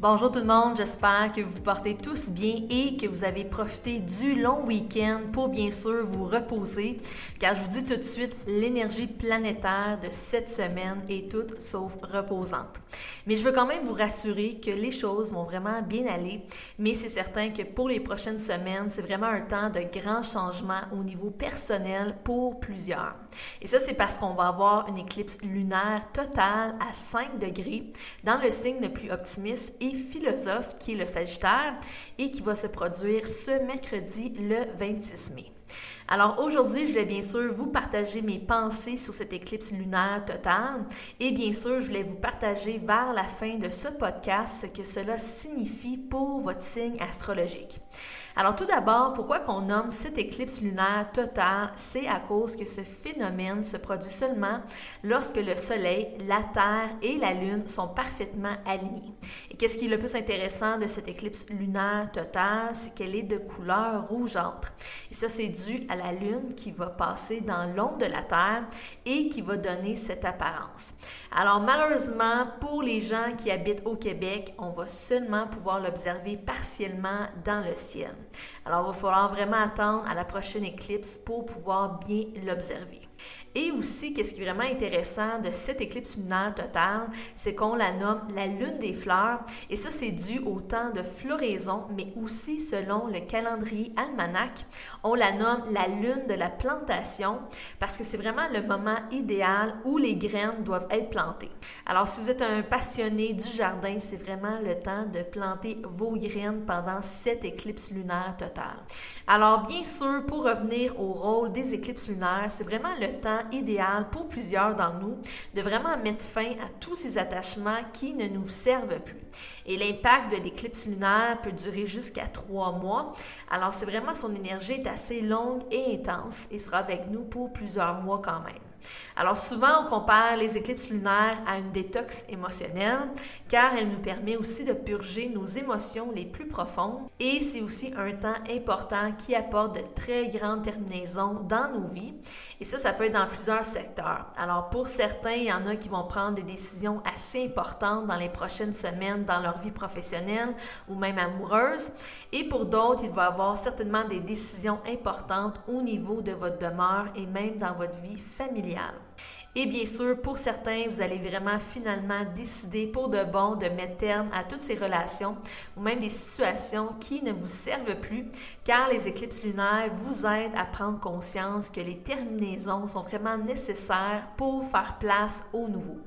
Bonjour tout le monde, j'espère que vous portez tous bien et que vous avez profité du long week-end pour bien sûr vous reposer, car je vous dis tout de suite, l'énergie planétaire de cette semaine est toute sauf reposante. Mais je veux quand même vous rassurer que les choses vont vraiment bien aller, mais c'est certain que pour les prochaines semaines, c'est vraiment un temps de grands changements au niveau personnel pour plusieurs. Et ça, c'est parce qu'on va avoir une éclipse lunaire totale à 5 degrés dans le signe le plus optimiste philosophe qui est le Sagittaire et qui va se produire ce mercredi le 26 mai. Alors aujourd'hui, je voulais bien sûr vous partager mes pensées sur cette éclipse lunaire totale et bien sûr, je voulais vous partager vers la fin de ce podcast ce que cela signifie pour votre signe astrologique. Alors tout d'abord, pourquoi qu'on nomme cette éclipse lunaire totale? C'est à cause que ce phénomène se produit seulement lorsque le Soleil, la Terre et la Lune sont parfaitement alignés. Et qu'est-ce qui est le plus intéressant de cette éclipse lunaire totale? C'est qu'elle est de couleur rougeâtre. Et ça, c'est dû à la Lune qui va passer dans l'ombre de la Terre et qui va donner cette apparence. Alors malheureusement, pour les gens qui habitent au Québec, on va seulement pouvoir l'observer partiellement dans le ciel. Alors, il va falloir vraiment attendre à la prochaine éclipse pour pouvoir bien l'observer. Et aussi, qu'est-ce qui est vraiment intéressant de cette éclipse lunaire totale, c'est qu'on la nomme la lune des fleurs. Et ça, c'est dû au temps de floraison, mais aussi selon le calendrier almanach, on la nomme la lune de la plantation parce que c'est vraiment le moment idéal où les graines doivent être plantées. Alors, si vous êtes un passionné du jardin, c'est vraiment le temps de planter vos graines pendant cette éclipse lunaire totale. Alors, bien sûr, pour revenir au rôle des éclipses lunaires, c'est vraiment le temps idéal pour plusieurs d'entre nous de vraiment mettre fin à tous ces attachements qui ne nous servent plus. Et l'impact de l'éclipse lunaire peut durer jusqu'à trois mois. Alors, c'est vraiment son énergie est assez longue et intense et sera avec nous pour plusieurs mois quand même. Alors souvent, on compare les éclipses lunaires à une détox émotionnelle car elle nous permet aussi de purger nos émotions les plus profondes et c'est aussi un temps important qui apporte de très grandes terminaisons dans nos vies. Et ça, ça peut être dans plusieurs secteurs. Alors pour certains, il y en a qui vont prendre des décisions assez importantes dans les prochaines semaines dans leur vie professionnelle ou même amoureuse. Et pour d'autres, il va y avoir certainement des décisions importantes au niveau de votre demeure et même dans votre vie familiale. Et bien sûr, pour certains, vous allez vraiment finalement décider pour de bon de mettre terme à toutes ces relations ou même des situations qui ne vous servent plus, car les éclipses lunaires vous aident à prendre conscience que les terminaisons sont vraiment nécessaires pour faire place au nouveau.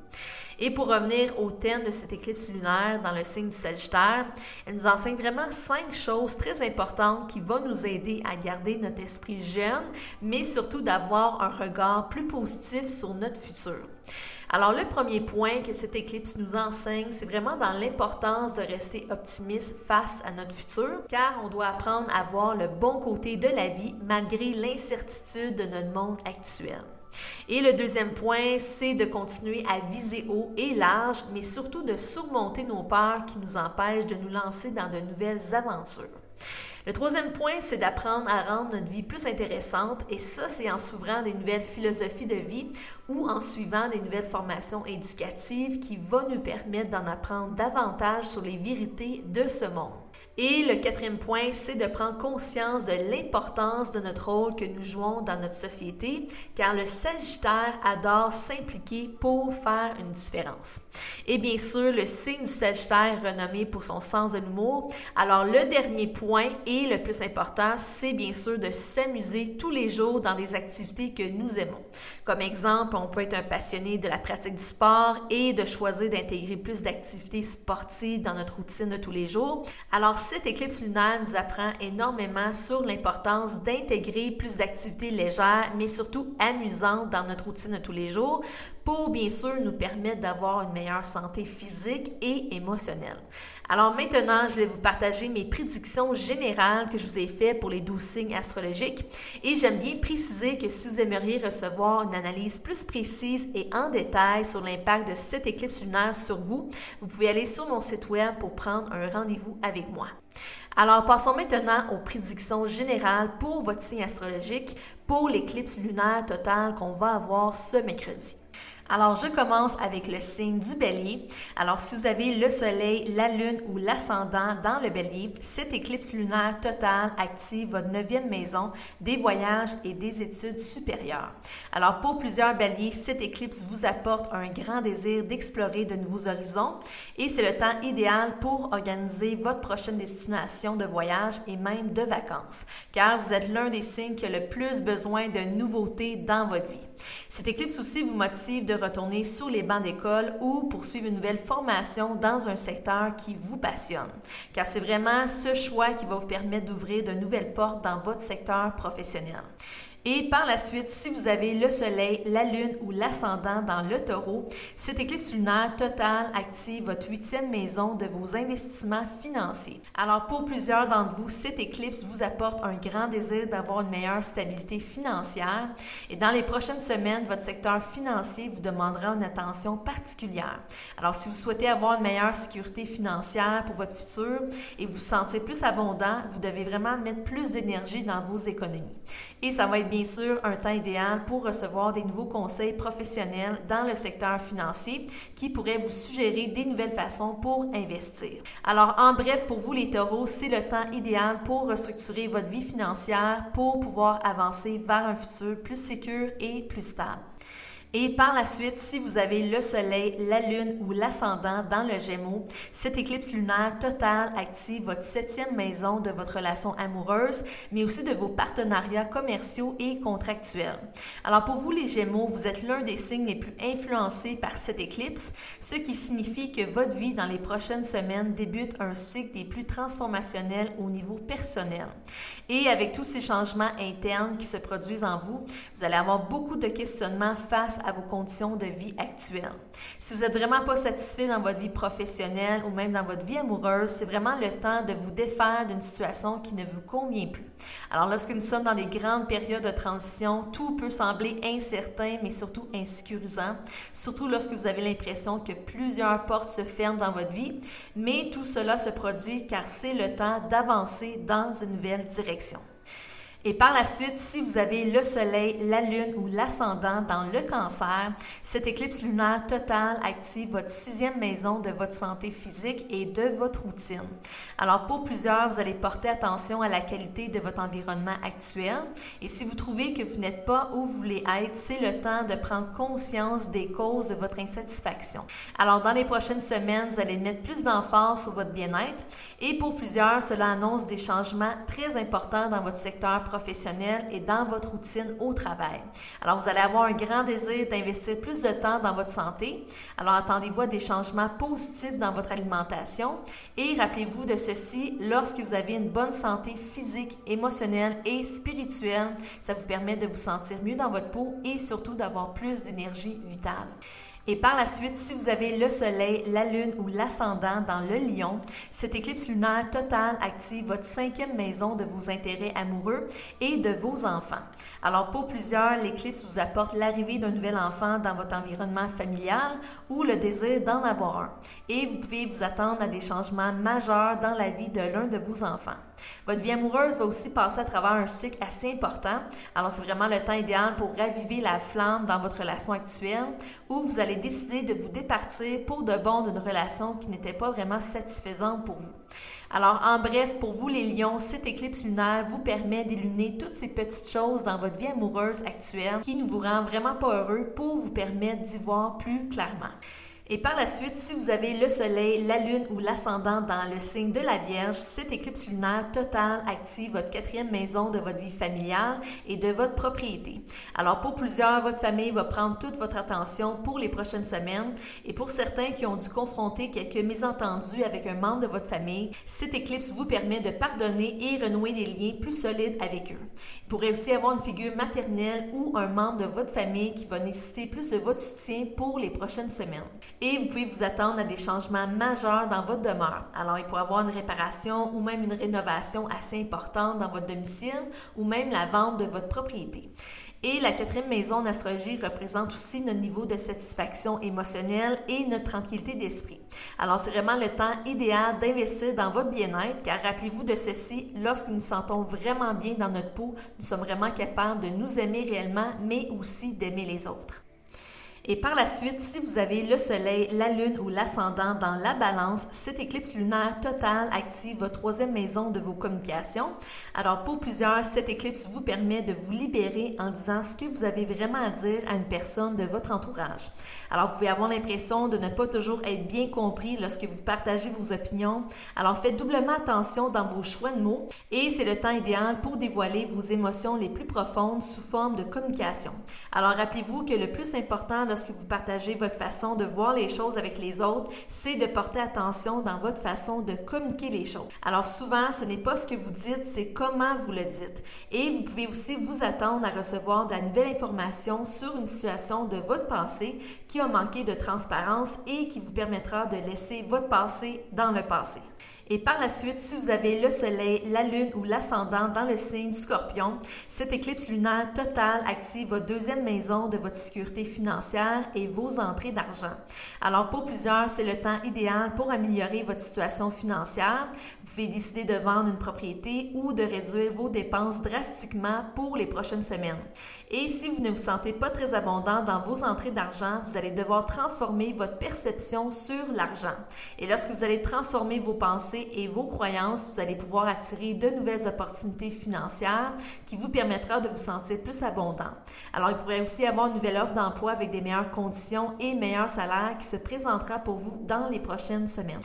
Et pour revenir au thème de cette éclipse lunaire dans le signe du Sagittaire, elle nous enseigne vraiment cinq choses très importantes qui vont nous aider à garder notre esprit jeune, mais surtout d'avoir un regard plus positif sur notre futur. Alors, le premier point que cette éclipse nous enseigne, c'est vraiment dans l'importance de rester optimiste face à notre futur, car on doit apprendre à voir le bon côté de la vie malgré l'incertitude de notre monde actuel. Et le deuxième point, c'est de continuer à viser haut et large, mais surtout de surmonter nos peurs qui nous empêchent de nous lancer dans de nouvelles aventures. Le troisième point, c'est d'apprendre à rendre notre vie plus intéressante et ça, c'est en s'ouvrant des nouvelles philosophies de vie ou en suivant des nouvelles formations éducatives qui vont nous permettre d'en apprendre davantage sur les vérités de ce monde. Et le quatrième point, c'est de prendre conscience de l'importance de notre rôle que nous jouons dans notre société, car le Sagittaire adore s'impliquer pour faire une différence. Et bien sûr, le signe du Sagittaire renommé pour son sens de l'humour. Alors le dernier point, et Et le plus important, c'est bien sûr de s'amuser tous les jours dans des activités que nous aimons. Comme exemple, on peut être un passionné de la pratique du sport et de choisir d'intégrer plus d'activités sportives dans notre routine de tous les jours. Alors, cette éclipse lunaire nous apprend énormément sur l'importance d'intégrer plus d'activités légères, mais surtout amusantes dans notre routine de tous les jours pour bien sûr nous permettre d'avoir une meilleure santé physique et émotionnelle. Alors maintenant, je vais vous partager mes prédictions générales que je vous ai faites pour les 12 signes astrologiques et j'aime bien préciser que si vous aimeriez recevoir une analyse plus précise et en détail sur l'impact de cette éclipse lunaire sur vous, vous pouvez aller sur mon site web pour prendre un rendez-vous avec moi. Alors, passons maintenant aux prédictions générales pour votre signe astrologique pour l'éclipse lunaire totale qu'on va avoir ce mercredi. Alors, je commence avec le signe du bélier. Alors, si vous avez le soleil, la lune ou l'ascendant dans le bélier, cette éclipse lunaire totale active votre neuvième maison des voyages et des études supérieures. Alors, pour plusieurs béliers, cette éclipse vous apporte un grand désir d'explorer de nouveaux horizons et c'est le temps idéal pour organiser votre prochaine destination de voyage et même de vacances, car vous êtes l'un des signes qui a le plus besoin de nouveautés dans votre vie. Cette éclipse aussi vous motive de retourner sur les bancs d'école ou poursuivre une nouvelle formation dans un secteur qui vous passionne. Car c'est vraiment ce choix qui va vous permettre d'ouvrir de nouvelles portes dans votre secteur professionnel. Et par la suite, si vous avez le Soleil, la Lune ou l'ascendant dans le taureau, cette éclipse lunaire totale active votre huitième maison de vos investissements financiers. Alors pour plusieurs d'entre vous, cette éclipse vous apporte un grand désir d'avoir une meilleure stabilité financière. Et dans les prochaines semaines, votre secteur financier vous demandera une attention particulière. Alors si vous souhaitez avoir une meilleure sécurité financière pour votre futur et vous sentez plus abondant, vous devez vraiment mettre plus d'énergie dans vos économies. Et ça va être bien sûr un temps idéal pour recevoir des nouveaux conseils professionnels dans le secteur financier qui pourraient vous suggérer des nouvelles façons pour investir. Alors, en bref, pour vous les taureaux, c'est le temps idéal pour restructurer votre vie financière pour pouvoir avancer vers un futur plus sécur et plus stable. Et par la suite, si vous avez le Soleil, la Lune ou l'ascendant dans le Gémeaux, cette éclipse lunaire totale active votre septième maison de votre relation amoureuse, mais aussi de vos partenariats commerciaux et contractuels. Alors pour vous les Gémeaux, vous êtes l'un des signes les plus influencés par cette éclipse, ce qui signifie que votre vie dans les prochaines semaines débute un cycle des plus transformationnels au niveau personnel. Et avec tous ces changements internes qui se produisent en vous, vous allez avoir beaucoup de questionnements face à vos conditions de vie actuelles. Si vous n'êtes vraiment pas satisfait dans votre vie professionnelle ou même dans votre vie amoureuse, c'est vraiment le temps de vous défaire d'une situation qui ne vous convient plus. Alors lorsque nous sommes dans des grandes périodes de transition, tout peut sembler incertain, mais surtout insécurisant, surtout lorsque vous avez l'impression que plusieurs portes se ferment dans votre vie, mais tout cela se produit car c'est le temps d'avancer dans une nouvelle direction. Et par la suite, si vous avez le Soleil, la Lune ou l'ascendant dans le cancer, cette éclipse lunaire totale active votre sixième maison de votre santé physique et de votre routine. Alors pour plusieurs, vous allez porter attention à la qualité de votre environnement actuel. Et si vous trouvez que vous n'êtes pas où vous voulez être, c'est le temps de prendre conscience des causes de votre insatisfaction. Alors dans les prochaines semaines, vous allez mettre plus d'emphase sur votre bien-être. Et pour plusieurs, cela annonce des changements très importants dans votre secteur professionnel et dans votre routine au travail. Alors, vous allez avoir un grand désir d'investir plus de temps dans votre santé. Alors, attendez-vous à des changements positifs dans votre alimentation et rappelez-vous de ceci, lorsque vous avez une bonne santé physique, émotionnelle et spirituelle, ça vous permet de vous sentir mieux dans votre peau et surtout d'avoir plus d'énergie vitale. Et par la suite, si vous avez le Soleil, la Lune ou l'ascendant dans le Lion, cette éclipse lunaire totale active votre cinquième maison de vos intérêts amoureux et de vos enfants. Alors pour plusieurs, l'éclipse vous apporte l'arrivée d'un nouvel enfant dans votre environnement familial ou le désir d'en avoir un. Et vous pouvez vous attendre à des changements majeurs dans la vie de l'un de vos enfants. Votre vie amoureuse va aussi passer à travers un cycle assez important. Alors c'est vraiment le temps idéal pour raviver la flamme dans votre relation actuelle où vous allez décider de vous départir pour de bon d'une relation qui n'était pas vraiment satisfaisante pour vous. Alors, en bref, pour vous les lions, cette éclipse lunaire vous permet d'illuminer toutes ces petites choses dans votre vie amoureuse actuelle qui ne vous rend vraiment pas heureux pour vous permettre d'y voir plus clairement. Et par la suite, si vous avez le Soleil, la Lune ou l'ascendant dans le signe de la Vierge, cette éclipse lunaire totale active votre quatrième maison de votre vie familiale et de votre propriété. Alors pour plusieurs, votre famille va prendre toute votre attention pour les prochaines semaines et pour certains qui ont dû confronter quelques mésentendus avec un membre de votre famille, cette éclipse vous permet de pardonner et renouer des liens plus solides avec eux. Il pourrait aussi avoir une figure maternelle ou un membre de votre famille qui va nécessiter plus de votre soutien pour les prochaines semaines et vous pouvez vous attendre à des changements majeurs dans votre demeure. Alors, il pourrait y avoir une réparation ou même une rénovation assez importante dans votre domicile ou même la vente de votre propriété. Et la quatrième maison en astrologie représente aussi notre niveau de satisfaction émotionnelle et notre tranquillité d'esprit. Alors, c'est vraiment le temps idéal d'investir dans votre bien-être, car rappelez-vous de ceci, lorsque nous nous sentons vraiment bien dans notre peau, nous sommes vraiment capables de nous aimer réellement, mais aussi d'aimer les autres. Et par la suite, si vous avez le Soleil, la Lune ou l'ascendant dans la balance, cette éclipse lunaire totale active votre troisième maison de vos communications. Alors pour plusieurs, cette éclipse vous permet de vous libérer en disant ce que vous avez vraiment à dire à une personne de votre entourage. Alors vous pouvez avoir l'impression de ne pas toujours être bien compris lorsque vous partagez vos opinions. Alors faites doublement attention dans vos choix de mots et c'est le temps idéal pour dévoiler vos émotions les plus profondes sous forme de communication. Alors rappelez-vous que le plus important lorsque vous partagez votre façon de voir les choses avec les autres, c'est de porter attention dans votre façon de communiquer les choses. Alors souvent, ce n'est pas ce que vous dites, c'est comment vous le dites. Et vous pouvez aussi vous attendre à recevoir de la nouvelle information sur une situation de votre passé qui a manqué de transparence et qui vous permettra de laisser votre passé dans le passé. Et par la suite, si vous avez le Soleil, la Lune ou l'ascendant dans le signe Scorpion, cette éclipse lunaire totale active votre deuxième maison de votre sécurité financière et vos entrées d'argent. Alors pour plusieurs, c'est le temps idéal pour améliorer votre situation financière. Vous pouvez décider de vendre une propriété ou de réduire vos dépenses drastiquement pour les prochaines semaines. Et si vous ne vous sentez pas très abondant dans vos entrées d'argent, vous allez devoir transformer votre perception sur l'argent. Et lorsque vous allez transformer vos pensées et vos croyances, vous allez pouvoir attirer de nouvelles opportunités financières qui vous permettra de vous sentir plus abondant. Alors, il pourrait aussi avoir une nouvelle offre d'emploi avec des meilleures conditions et meilleurs salaires qui se présentera pour vous dans les prochaines semaines.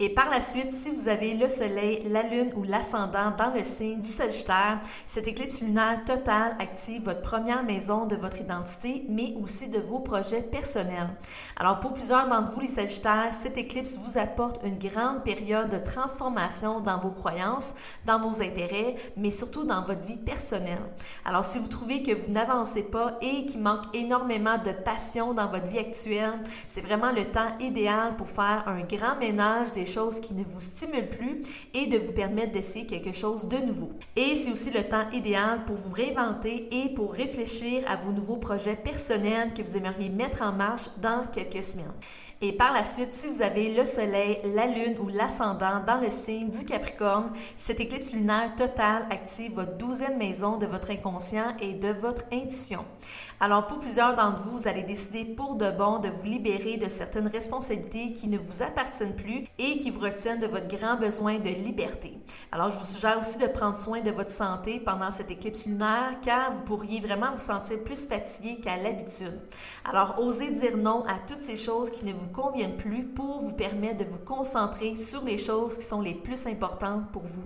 Et par la suite, si vous avez le Soleil, la Lune ou l'ascendant dans le signe du Sagittaire, cette éclipse lunaire totale active votre première maison de votre identité, mais aussi de vos projets personnels. Alors pour plusieurs d'entre vous, les Sagittaires, cette éclipse vous apporte une grande période de transformation dans vos croyances, dans vos intérêts, mais surtout dans votre vie personnelle. Alors si vous trouvez que vous n'avancez pas et qu'il manque énormément de passion dans votre vie actuelle, c'est vraiment le temps idéal pour faire un grand ménage des choses qui ne vous stimulent plus et de vous permettre d'essayer quelque chose de nouveau. Et c'est aussi le temps idéal pour vous réinventer et pour réfléchir à vos nouveaux projets personnels que vous aimeriez mettre en marche dans quelques semaines. Et par la suite, si vous avez le Soleil, la Lune ou l'ascendant dans le signe du Capricorne, cette éclipse lunaire totale active votre douzième maison de votre inconscient et de votre intuition. Alors pour plusieurs d'entre vous, vous allez décider pour de bon de vous libérer de certaines responsabilités qui ne vous appartiennent plus et qui vous retiennent de votre grand besoin de liberté. Alors je vous suggère aussi de prendre soin de votre santé pendant cette éclipse lunaire car vous pourriez vraiment vous sentir plus fatigué qu'à l'habitude. Alors osez dire non à toutes ces choses qui ne vous conviennent plus pour vous permettre de vous concentrer sur les choses qui sont les plus importantes pour vous.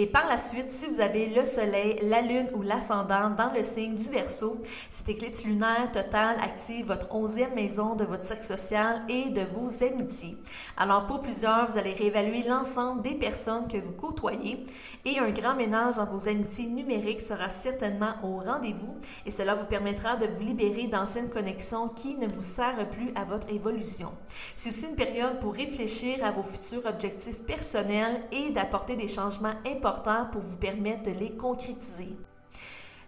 Et par la suite, si vous avez le Soleil, la Lune ou l'ascendant dans le signe du Verseau, cette éclipse lunaire totale active votre onzième maison de votre cercle social et de vos amitiés. Alors pour plusieurs, vous allez réévaluer l'ensemble des personnes que vous côtoyez et un grand ménage dans vos amitiés numériques sera certainement au rendez-vous et cela vous permettra de vous libérer d'anciennes connexions qui ne vous servent plus à votre évolution. C'est aussi une période pour réfléchir à vos futurs objectifs personnels et d'apporter des changements importants pour vous permettre de les concrétiser.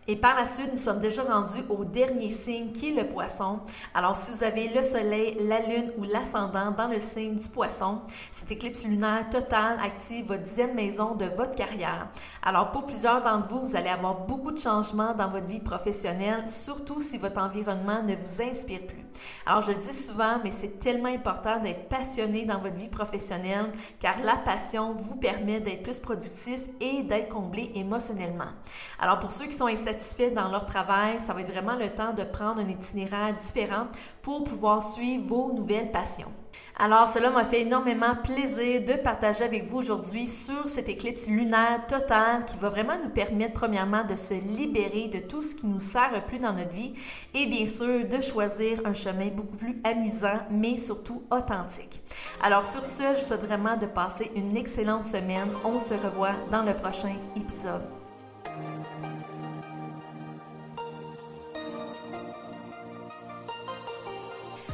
Et par la suite, nous sommes déjà rendus au dernier signe qui est le poisson. Alors, si vous avez le soleil, la lune ou l'ascendant dans le signe du poisson, cette éclipse lunaire totale active votre dixième maison de votre carrière. Alors, pour plusieurs d'entre vous, vous allez avoir beaucoup de changements dans votre vie professionnelle, surtout si votre environnement ne vous inspire plus. Alors, je le dis souvent, mais c'est tellement important d'être passionné dans votre vie professionnelle car la passion vous permet d'être plus productif et d'être comblé émotionnellement. Alors, pour ceux qui sont insatisfaits dans leur travail, ça va être vraiment le temps de prendre un itinéraire différent pour pouvoir suivre vos nouvelles passions. Alors, cela m'a fait énormément plaisir de partager avec vous aujourd'hui sur cette éclipse lunaire totale qui va vraiment nous permettre, premièrement, de se libérer de tout ce qui nous sert plus dans notre vie et bien sûr de choisir un chemin beaucoup plus amusant, mais surtout authentique. Alors, sur ce, je souhaite vraiment de passer une excellente semaine. On se revoit dans le prochain épisode.